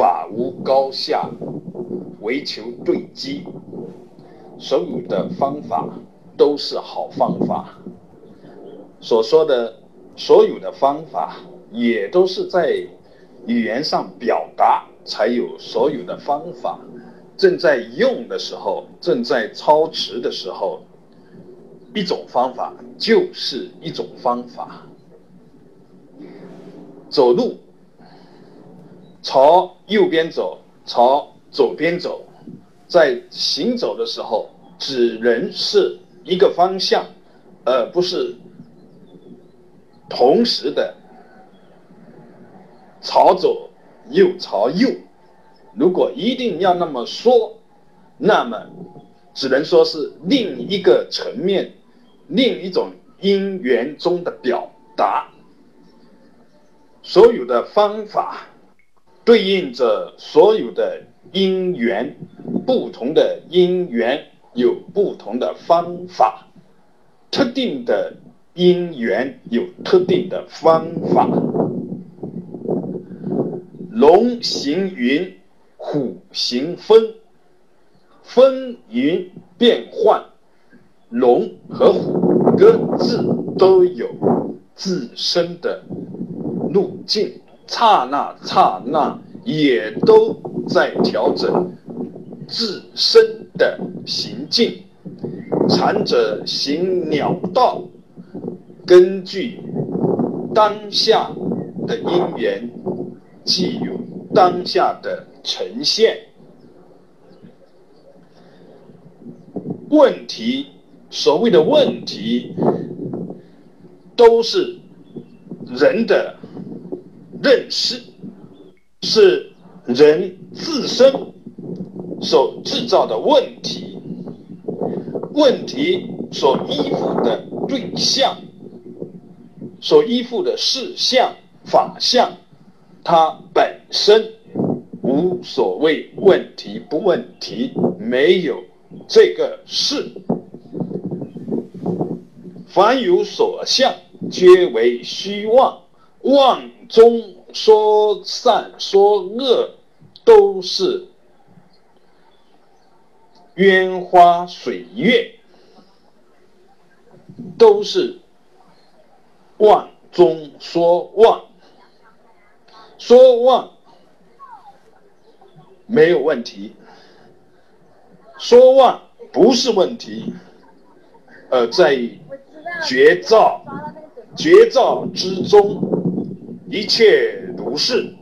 法无高下，唯求对机。所有的方法都是好方法。所说的所有的方法，也都是在语言上表达，才有所有的方法。正在用的时候，正在操持的时候，一种方法就是一种方法。走路，朝右边走，朝左边走，在行走的时候，只能是一个方向，而不是同时的朝左又朝右。如果一定要那么说，那么只能说是另一个层面，另一种因缘中的表达。所有的方法对应着所有的因缘，不同的因缘有不同的方法，特定的因缘有特定的方法。龙行云，虎行风，风云变幻，龙和虎各自都有自身的。路径，刹那刹那也都在调整自身的行径。禅者行鸟道，根据当下的因缘，既有当下的呈现。问题，所谓的问题，都是人的。认识是人自身所制造的问题，问题所依附的对象，所依附的事项、法相，它本身无所谓问题不问题，没有这个事。凡有所相，皆为虚妄，妄。中说善说恶，都是烟花水月，都是妄中说妄，说妄没有问题，说妄不是问题，而在于绝招，绝招之中。一切如是。